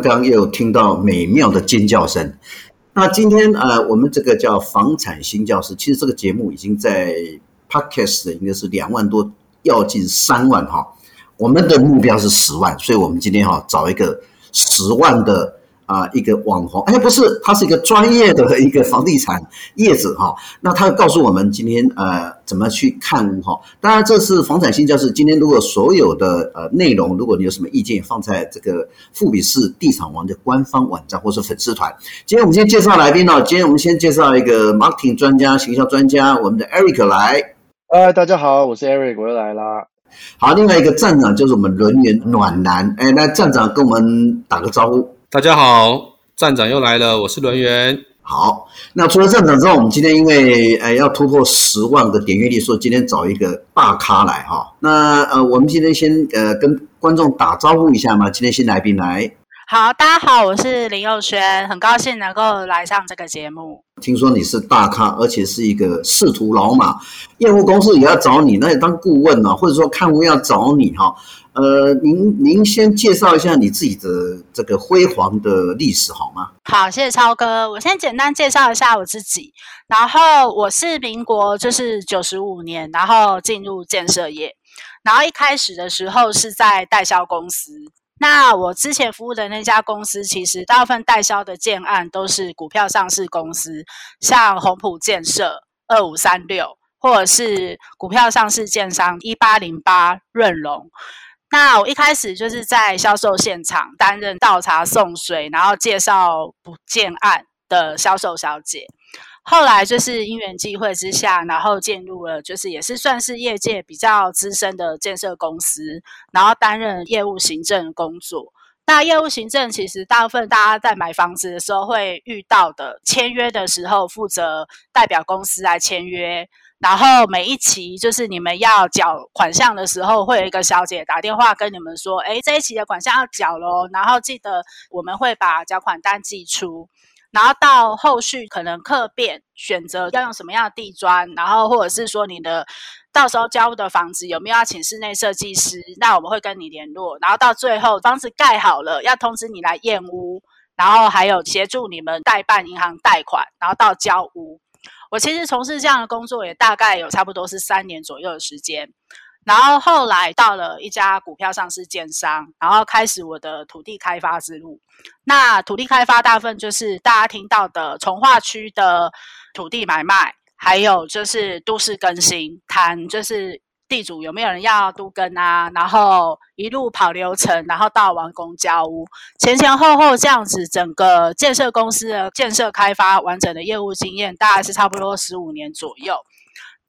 刚刚又听到美妙的尖叫声。那今天呃，我们这个叫房产新教室，其实这个节目已经在 Podcast 应该是两万多，要近三万哈。我们的目标是十万，所以我们今天哈找一个十万的。啊，一个网红，哎，不是，他是一个专业的一个房地产业子哈。那他告诉我们今天呃怎么去看屋哈。当然，这是房产新教室。今天如果所有的呃内容，如果你有什么意见，放在这个富比士地产王的官方网站或是粉丝团。今天我们先介绍来宾呢，今天我们先介绍一个 marketing 专家、行销专家，我们的 Eric 来。哎，大家好，我是 Eric，我又来啦。好，另外一个站长就是我们轮源暖男，哎，那站长跟我们打个招呼。大家好，站长又来了，我是轮源。好，那除了站长之外，我们今天因为呃要突破十万个点阅率，所以今天找一个大咖来哈。那呃，我们今天先呃跟观众打招呼一下嘛。今天新来宾来。好，大家好，我是林佑轩，很高兴能够来上这个节目。听说你是大咖，而且是一个仕途老马，业务公司也要找你，那也当顾问呢，或者说看屋要找你哈。呃，您您先介绍一下你自己的这个辉煌的历史好吗？好，谢谢超哥。我先简单介绍一下我自己。然后我是民国就是九十五年，然后进入建设业。然后一开始的时候是在代销公司。那我之前服务的那家公司，其实大部分代销的建案都是股票上市公司，像宏普建设二五三六，或者是股票上市建商一八零八润隆。那我一开始就是在销售现场担任倒茶送水，然后介绍补建案的销售小姐。后来就是因缘际会之下，然后进入了就是也是算是业界比较资深的建设公司，然后担任业务行政工作。那业务行政其实大部分大家在买房子的时候会遇到的，签约的时候负责代表公司来签约。然后每一期就是你们要缴款项的时候，会有一个小姐打电话跟你们说：“诶，这一期的款项要缴喽。”然后记得我们会把缴款单寄出。然后到后续可能客变选择要用什么样的地砖，然后或者是说你的到时候交屋的房子有没有要请室内设计师，那我们会跟你联络。然后到最后房子盖好了，要通知你来验屋，然后还有协助你们代办银行贷款，然后到交屋。我其实从事这样的工作也大概有差不多是三年左右的时间，然后后来到了一家股票上市建商，然后开始我的土地开发之路。那土地开发大部分就是大家听到的从化区的土地买卖，还有就是都市更新，谈就是。地主有没有人要都更啊？然后一路跑流程，然后到完工交屋，前前后后这样子，整个建设公司的建设开发完整的业务经验，大概是差不多十五年左右。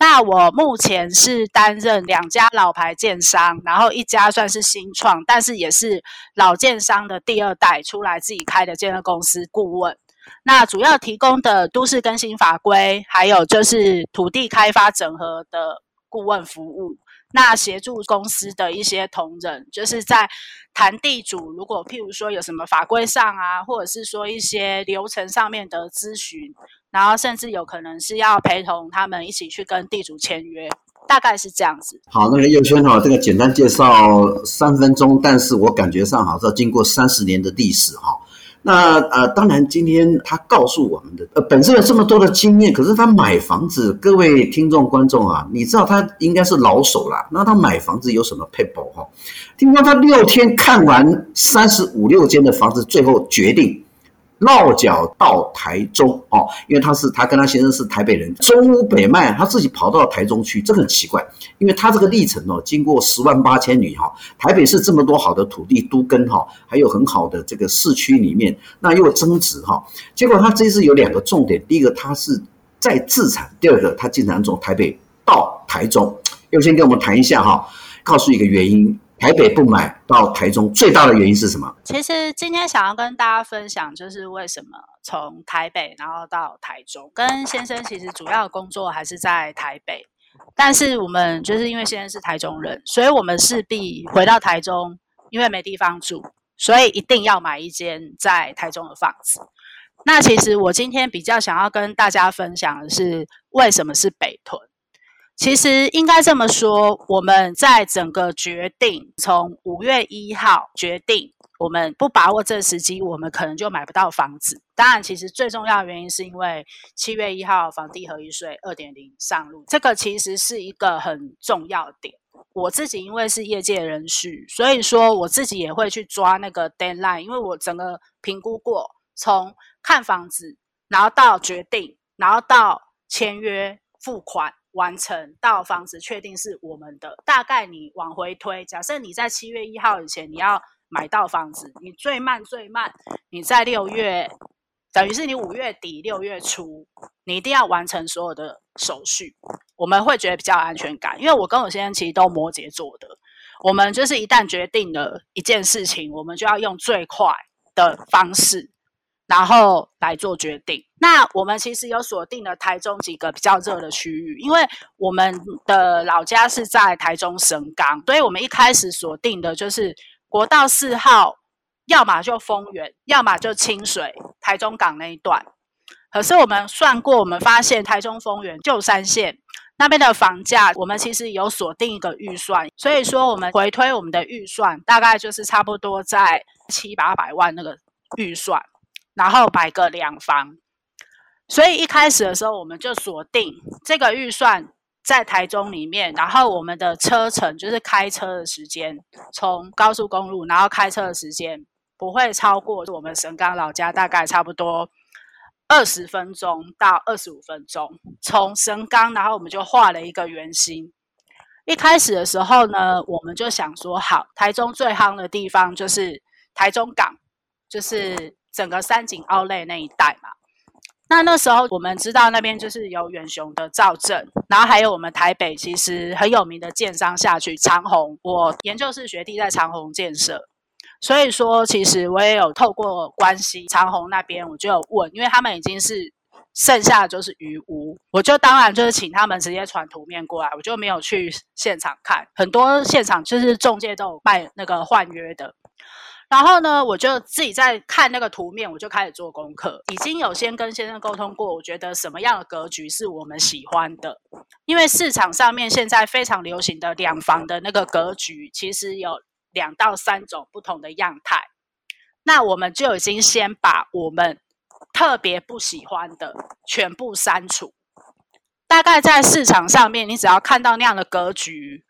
那我目前是担任两家老牌建商，然后一家算是新创，但是也是老建商的第二代出来自己开的建设公司顾问。那主要提供的都市更新法规，还有就是土地开发整合的。顾问服务，那协助公司的一些同仁，就是在谈地主，如果譬如说有什么法规上啊，或者是说一些流程上面的咨询，然后甚至有可能是要陪同他们一起去跟地主签约，大概是这样子。好，那个佑轩哈，这个简单介绍三分钟，但是我感觉上好像经过三十年的历史哈。那呃，当然，今天他告诉我们的，呃，本身有这么多的经验，可是他买房子，各位听众观众啊，你知道他应该是老手啦。那他买房子有什么撇步哈？听说他六天看完三十五六间的房子，最后决定。落脚到台中哦，因为他是他跟他先生是台北人，中屋北卖，他自己跑到台中去，这很奇怪，因为他这个历程哦，经过十万八千里哈，台北市这么多好的土地都跟哈，还有很好的这个市区里面，那又增值哈，结果他这次有两个重点，第一个他是在自产，第二个他经常从台北到台中，要先跟我们谈一下哈，告诉一个原因。台北不买到台中，最大的原因是什么？其实今天想要跟大家分享，就是为什么从台北然后到台中。跟先生其实主要的工作还是在台北，但是我们就是因为先生是台中人，所以我们势必回到台中，因为没地方住，所以一定要买一间在台中的房子。那其实我今天比较想要跟大家分享的是，为什么是北屯？其实应该这么说，我们在整个决定从五月一号决定我们不把握这个时机，我们可能就买不到房子。当然，其实最重要的原因是因为七月一号房地合一税二点零上路，这个其实是一个很重要点。我自己因为是业界人士，所以说我自己也会去抓那个 deadline，因为我整个评估过，从看房子，然后到决定，然后到签约付款。完成到房子确定是我们的，大概你往回推，假设你在七月一号以前你要买到房子，你最慢最慢你在六月，等于是你五月底六月初，你一定要完成所有的手续，我们会觉得比较安全感，因为我跟我先生其实都摩羯座的，我们就是一旦决定了一件事情，我们就要用最快的方式。然后来做决定。那我们其实有锁定了台中几个比较热的区域，因为我们的老家是在台中神冈，所以我们一开始锁定的就是国道四号，要么就丰原，要么就清水、台中港那一段。可是我们算过，我们发现台中丰原旧三线那边的房价，我们其实有锁定一个预算，所以说我们回推我们的预算，大概就是差不多在七八百万那个预算。然后买个两房，所以一开始的时候我们就锁定这个预算在台中里面，然后我们的车程就是开车的时间，从高速公路然后开车的时间不会超过我们神冈老家，大概差不多二十分钟到二十五分钟。从神冈，然后我们就画了一个圆心。一开始的时候呢，我们就想说，好，台中最夯的地方就是台中港，就是。整个三井奥莱那一带嘛，那那时候我们知道那边就是有远雄的造镇，然后还有我们台北其实很有名的建商下去长虹，我研究室学弟在长虹建设，所以说其实我也有透过关系长虹那边，我就有问，因为他们已经是剩下的就是余屋，我就当然就是请他们直接传图面过来，我就没有去现场看，很多现场就是中介都有卖那个换约的。然后呢，我就自己在看那个图面，我就开始做功课。已经有先跟先生沟通过，我觉得什么样的格局是我们喜欢的。因为市场上面现在非常流行的两房的那个格局，其实有两到三种不同的样态。那我们就已经先把我们特别不喜欢的全部删除。大概在市场上面，你只要看到那样的格局。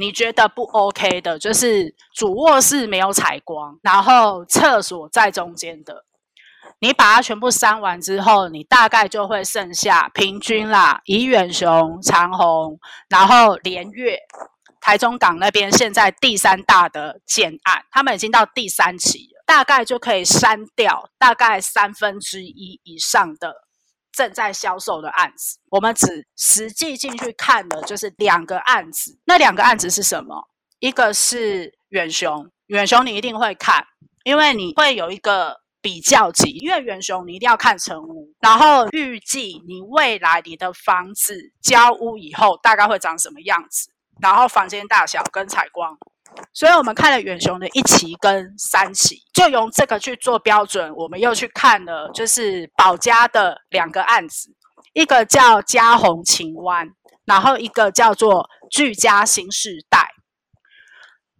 你觉得不 OK 的，就是主卧室没有采光，然后厕所在中间的，你把它全部删完之后，你大概就会剩下平均啦，以远雄、长虹，然后联悦、台中港那边现在第三大的建案，他们已经到第三期了，大概就可以删掉大概三分之一以上的。正在销售的案子，我们只实际进去看的就是两个案子。那两个案子是什么？一个是远雄，远雄你一定会看，因为你会有一个比较级。因为远雄你一定要看成屋，然后预计你未来你的房子交屋以后大概会长什么样子，然后房间大小跟采光。所以我们看了远雄的一期跟三期，就用这个去做标准。我们又去看了，就是宝佳的两个案子，一个叫嘉鸿晴湾，然后一个叫做聚佳新世代。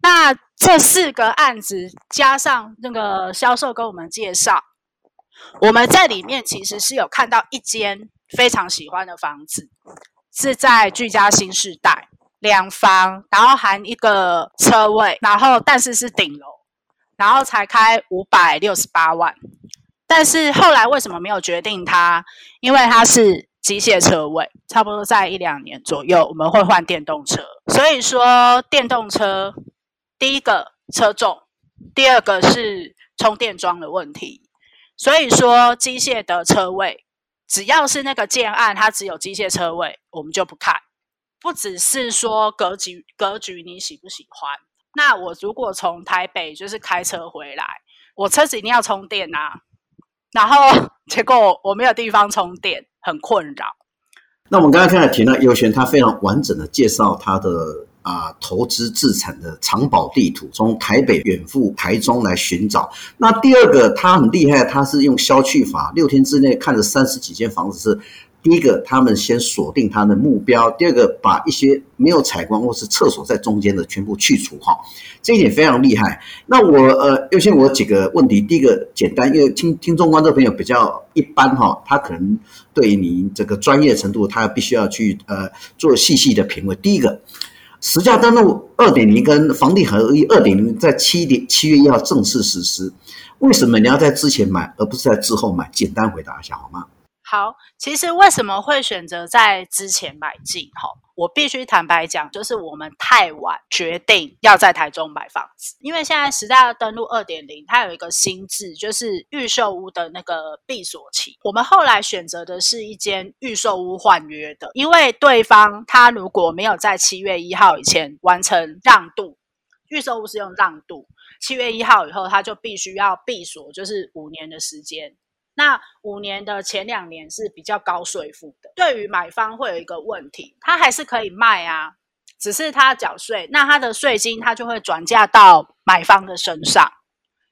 那这四个案子加上那个销售跟我们介绍，我们在里面其实是有看到一间非常喜欢的房子，是在聚佳新世代。两房，然后含一个车位，然后但是是顶楼，然后才开五百六十八万。但是后来为什么没有决定它？因为它是机械车位，差不多在一两年左右我们会换电动车。所以说电动车，第一个车重，第二个是充电桩的问题。所以说机械的车位，只要是那个建案，它只有机械车位，我们就不看。不只是说格局，格局你喜不喜欢？那我如果从台北就是开车回来，我车子一定要充电啊。然后结果我没有地方充电，很困扰。那我们刚刚看了提到优轩，他非常完整的介绍他的啊投资自产的藏宝地图，从台北远赴台中来寻找。那第二个他很厉害，他是用消去法，六天之内看了三十几间房子是。第一个，他们先锁定他的目标；第二个，把一些没有采光或是厕所在中间的全部去除哈。这一点非常厉害。那我呃，优先我几个问题。第一个简单，因为听听众观众朋友比较一般哈，他可能对于你这个专业程度，他必须要去呃做细细的品味。第一个，实价登录二点零跟房地合一二点零在七点七月一号正式实施，为什么你要在之前买，而不是在之后买？简单回答一下好吗？好，其实为什么会选择在之前买进？哈，我必须坦白讲，就是我们太晚决定要在台中买房子，因为现在实价登录二点零，它有一个新制，就是预售屋的那个闭锁期。我们后来选择的是一间预售屋换约的，因为对方他如果没有在七月一号以前完成让渡，预售屋是用让渡，七月一号以后他就必须要闭锁，就是五年的时间。那五年的前两年是比较高税负的，对于买方会有一个问题，他还是可以卖啊，只是他缴税，那他的税金他就会转嫁到买方的身上，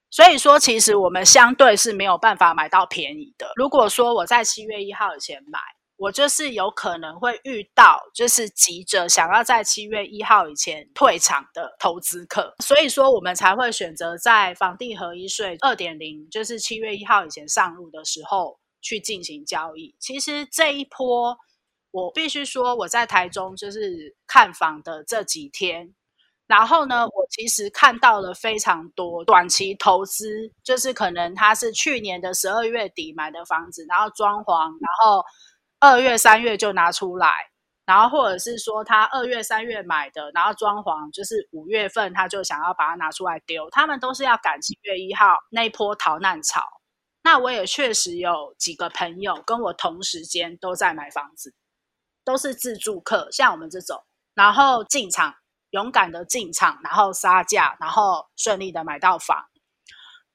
所以说其实我们相对是没有办法买到便宜的。如果说我在七月一号以前买。我就是有可能会遇到，就是急着想要在七月一号以前退场的投资客，所以说我们才会选择在房地合一税二点零，就是七月一号以前上路的时候去进行交易。其实这一波，我必须说我在台中就是看房的这几天，然后呢，我其实看到了非常多短期投资，就是可能他是去年的十二月底买的房子，然后装潢，然后。二月、三月就拿出来，然后或者是说他二月、三月买的，然后装潢就是五月份他就想要把它拿出来丢，他们都是要赶七月一号那一波逃难潮。那我也确实有几个朋友跟我同时间都在买房子，都是自住客，像我们这种，然后进场勇敢的进场，然后杀价，然后顺利的买到房。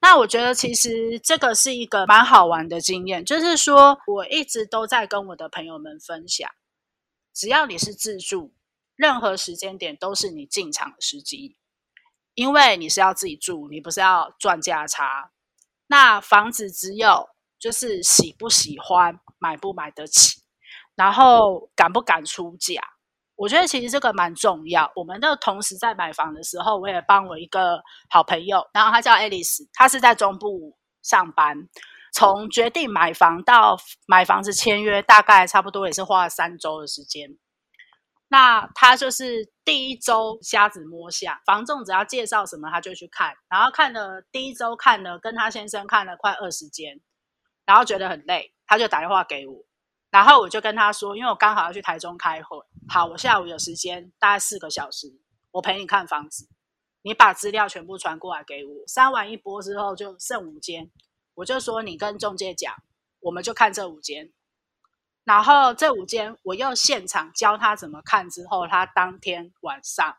那我觉得其实这个是一个蛮好玩的经验，就是说我一直都在跟我的朋友们分享，只要你是自住，任何时间点都是你进场的时机，因为你是要自己住，你不是要赚价差。那房子只有就是喜不喜欢，买不买得起，然后敢不敢出价。我觉得其实这个蛮重要。我们的同时在买房的时候，我也帮我一个好朋友，然后他叫 Alice，他是在中部上班。从决定买房到买房子签约，大概差不多也是花了三周的时间。那他就是第一周瞎子摸象，房仲只要介绍什么他就去看，然后看了第一周看了跟他先生看了快二十间，然后觉得很累，他就打电话给我。然后我就跟他说，因为我刚好要去台中开会，好，我下午有时间，大概四个小时，我陪你看房子，你把资料全部传过来给我。删完一波之后就剩五间，我就说你跟中介讲，我们就看这五间。然后这五间我又现场教他怎么看，之后他当天晚上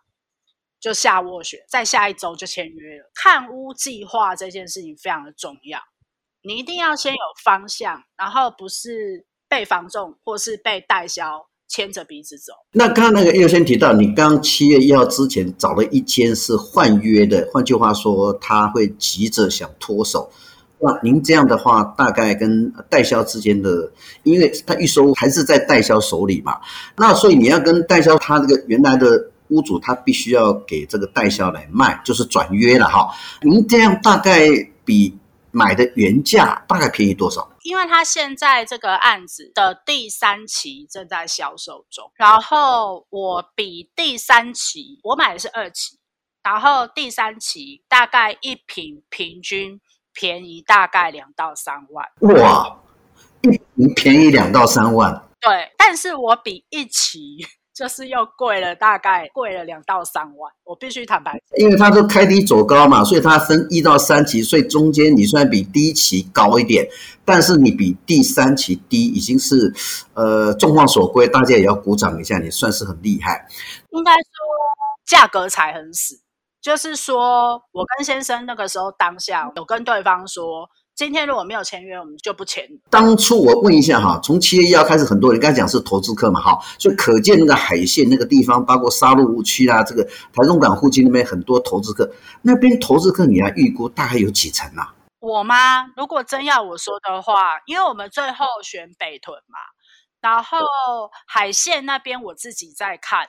就下卧雪，在下一周就签约了。看屋计划这件事情非常的重要，你一定要先有方向，然后不是。被房仲或是被代销牵着鼻子走。那刚刚那个优先提到，你刚七月一号之前找了一间是换约的，换句话说，他会急着想脱手。那您这样的话，大概跟代销之间的，因为他预收还是在代销手里嘛，那所以你要跟代销他这个原来的屋主，他必须要给这个代销来卖，就是转约了哈。您这样大概比。买的原价大概便宜多少？因为他现在这个案子的第三期正在销售中，然后我比第三期我买的是二期，然后第三期大概一平平均便宜大概两到三万。哇，便宜两到三万。对，但是我比一期。就是又贵了，大概贵了两到三万，我必须坦白。因为它都开低走高嘛，所以它分一到三期，所以中间你虽然比第一期高一点，但是你比第三期低，已经是呃众望所归，大家也要鼓掌一下，你算是很厉害。应该说价格才很死，就是说我跟先生那个时候当下有跟对方说。今天如果没有签约，我们就不签。当初我问一下哈，从七月一号开始，很多人刚才讲是投资客嘛，哈，所以可见那个海线那个地方，包括沙鹿屋区啊，这个台中港附近那边很多投资客，那边投资客你来预估大概有几层啊？我吗？如果真要我说的话，因为我们最后选北屯嘛，然后海线那边我自己在看。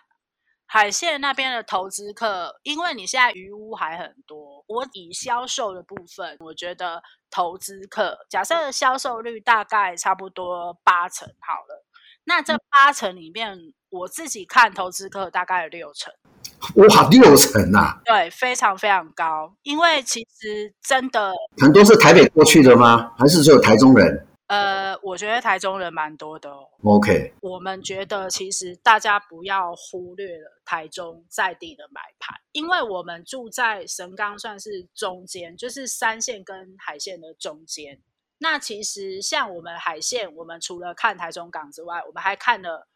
海线那边的投资客，因为你现在鱼屋还很多，我以销售的部分，我觉得投资客假设销售率大概差不多八成好了，那这八成里面，我自己看投资客大概有六成，哇，六成啊！对，非常非常高，因为其实真的很多是台北过去的吗？还是只有台中人？呃，我觉得台中人蛮多的哦。OK，我们觉得其实大家不要忽略了台中在地的买盘，因为我们住在神冈，算是中间，就是山线跟海线的中间。那其实像我们海线，我们除了看台中港之外，我们还看了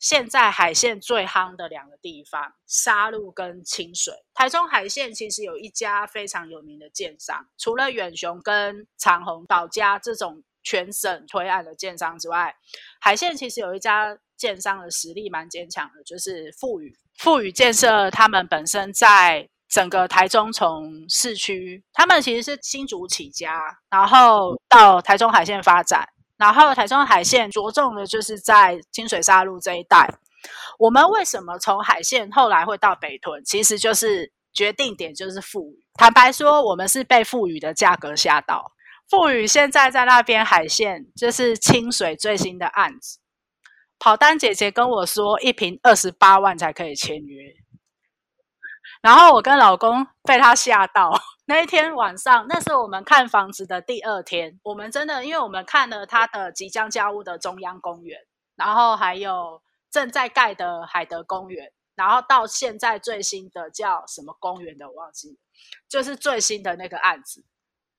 现在海线最夯的两个地方——沙鹿跟清水。台中海线其实有一家非常有名的建商，除了远雄跟长鸿、宝佳这种。全省推案的建商之外，海线其实有一家建商的实力蛮坚强的，就是富宇。富宇建设他们本身在整个台中从市区，他们其实是新竹起家，然后到台中海线发展，然后台中海线着重的就是在清水沙路这一带。我们为什么从海线后来会到北屯？其实就是决定点就是富宇。坦白说，我们是被富宇的价格吓到。富宇现在在那边海线，就是清水最新的案子。跑单姐姐跟我说，一瓶二十八万才可以签约。然后我跟老公被他吓到。那一天晚上，那是我们看房子的第二天。我们真的，因为我们看了他的即将交屋的中央公园，然后还有正在盖的海德公园，然后到现在最新的叫什么公园的，我忘记，就是最新的那个案子。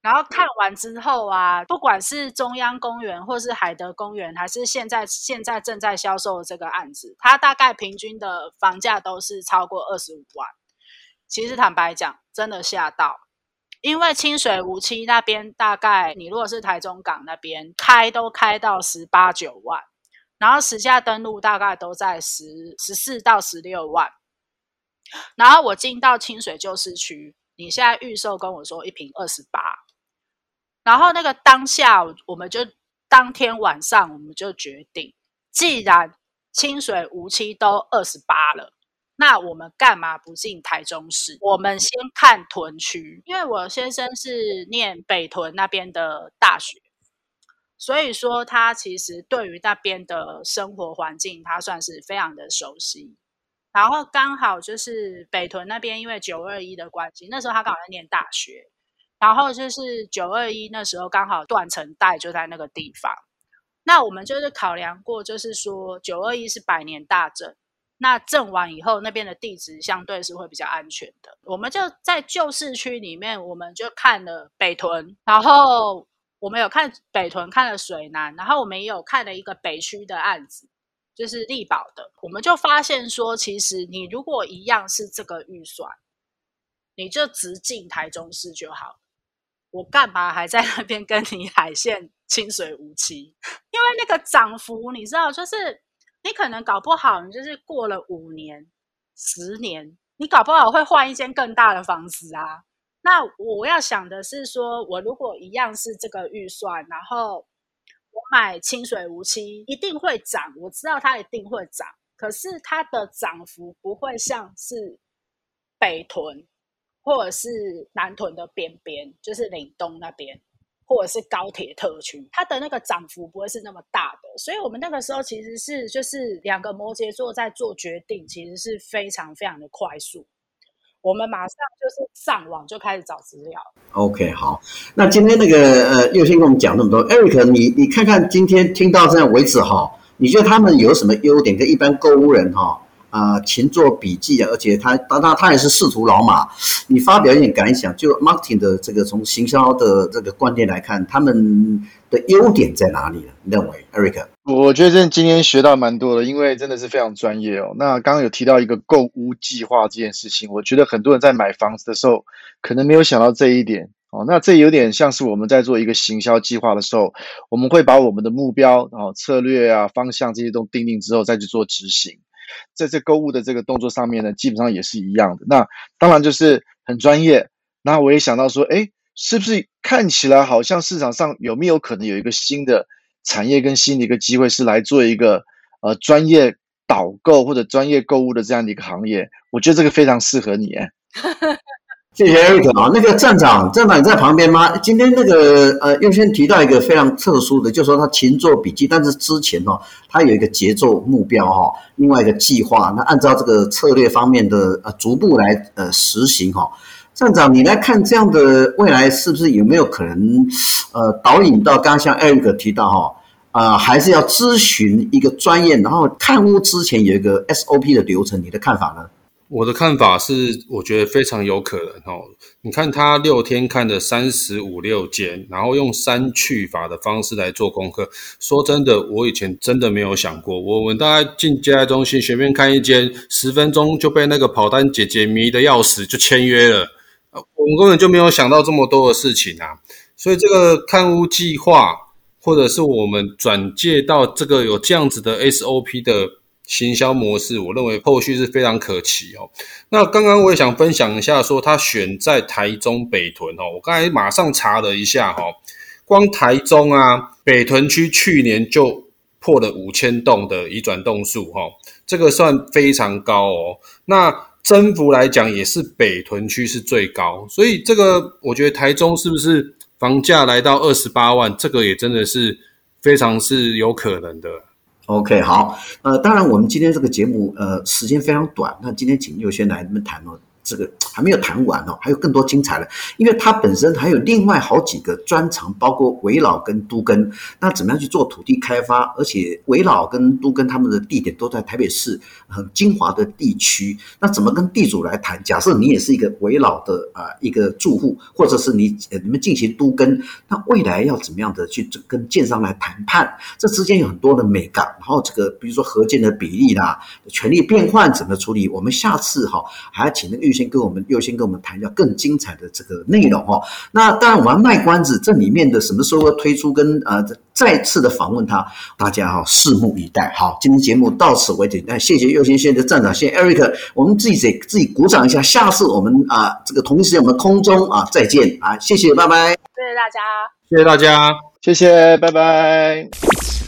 然后看完之后啊，不管是中央公园，或是海德公园，还是现在现在正在销售的这个案子，它大概平均的房价都是超过二十五万。其实坦白讲，真的吓到，因为清水梧栖那边大概你如果是台中港那边开都开到十八九万，然后实价登录大概都在十十四到十六万。然后我进到清水旧市区，你现在预售跟我说一平二十八。然后那个当下，我们就当天晚上，我们就决定，既然清水梧栖都二十八了，那我们干嘛不进台中市？我们先看屯区，因为我先生是念北屯那边的大学，所以说他其实对于那边的生活环境，他算是非常的熟悉。然后刚好就是北屯那边，因为九二一的关系，那时候他刚好在念大学。然后就是九二一那时候刚好断层带就在那个地方，那我们就是考量过，就是说九二一是百年大震，那震完以后那边的地质相对是会比较安全的。我们就在旧市区里面，我们就看了北屯，然后我们有看北屯，看了水南，然后我们也有看了一个北区的案子，就是力保的。我们就发现说，其实你如果一样是这个预算，你就直进台中市就好。我干嘛还在那边跟你海线清水无期？因为那个涨幅，你知道，就是你可能搞不好，你就是过了五年、十年，你搞不好会换一间更大的房子啊。那我要想的是说，我如果一样是这个预算，然后我买清水无期一定会涨，我知道它一定会涨，可是它的涨幅不会像是北屯。或者是南屯的边边，就是岭东那边，或者是高铁特区，它的那个涨幅不会是那么大的。所以，我们那个时候其实是就是两个摩羯座在做决定，其实是非常非常的快速。我们马上就是上网就开始找资料。OK，好，那今天那个呃，又先跟我们讲那么多，Eric，你你看看今天听到这样为止哈，你觉得他们有什么优点跟一般购物人哈？啊、呃，勤做笔记啊，而且他当他他也是仕途老马。你发表一点感想，就 marketing 的这个从行销的这个观点来看，他们的优点在哪里呢？你认为，Eric？我觉得今天学到蛮多的，因为真的是非常专业哦。那刚刚有提到一个购屋计划这件事情，我觉得很多人在买房子的时候可能没有想到这一点哦。那这有点像是我们在做一个行销计划的时候，我们会把我们的目标啊、策略啊、方向这些都定定之后再去做执行。在这购物的这个动作上面呢，基本上也是一样的。那当然就是很专业。那我也想到说，哎，是不是看起来好像市场上有没有可能有一个新的产业跟新的一个机会，是来做一个呃专业导购或者专业购物的这样的一个行业，我觉得这个非常适合你。谢谢 Eric 啊，那个站长，站长你在旁边吗？今天那个呃，又先提到一个非常特殊的，就是说他勤做笔记，但是之前哦，他有一个节奏目标哈，另外一个计划，那按照这个策略方面的呃逐步来呃实行哈。站长，你来看这样的未来是不是有没有可能呃导引到刚刚像 Eric 提到哈啊、还是要咨询一个专业，然后看屋之前有一个 SOP 的流程，你的看法呢？我的看法是，我觉得非常有可能哦。你看他六天看了三十五六间，然后用删去法的方式来做功课。说真的，我以前真的没有想过，我们大概进接待中心随便看一间，十分钟就被那个跑单姐姐迷得要死，就签约了。我们根本就没有想到这么多的事情啊。所以这个看屋计划，或者是我们转介到这个有这样子的 SOP 的。行销模式，我认为后续是非常可期哦。那刚刚我也想分享一下，说他选在台中北屯哦。我刚才马上查了一下哈，光台中啊北屯区去年就破了五千栋的移转栋数哈，这个算非常高哦。那增幅来讲也是北屯区是最高，所以这个我觉得台中是不是房价来到二十八万，这个也真的是非常是有可能的。OK，好，呃，当然我们今天这个节目，呃，时间非常短，那今天请右先来你们谈哦。这个还没有谈完哦，还有更多精彩的，因为它本身还有另外好几个专长，包括围老跟都更。那怎么样去做土地开发？而且围老跟都更他们的地点都在台北市很精华的地区。那怎么跟地主来谈？假设你也是一个围老的啊、呃、一个住户，或者是你你们进行都更，那未来要怎么样的去跟建商来谈判？这之间有很多的美感。然后这个比如说合建的比例啦，权利变换怎么处理？我们下次哈还要请那个预。先跟我们优先跟我们谈一下更精彩的这个内容哦。那当然我们要卖关子，这里面的什么时候推出跟呃再次的访问他，大家哈拭目以待。好，今天节目到此为止。那谢谢优先，谢谢站长，谢谢 Eric，我们自己给自己鼓掌一下。下次我们啊这个同一时间我们空中啊再见啊，谢谢，拜拜。谢谢大家，谢谢大家，谢谢，拜拜。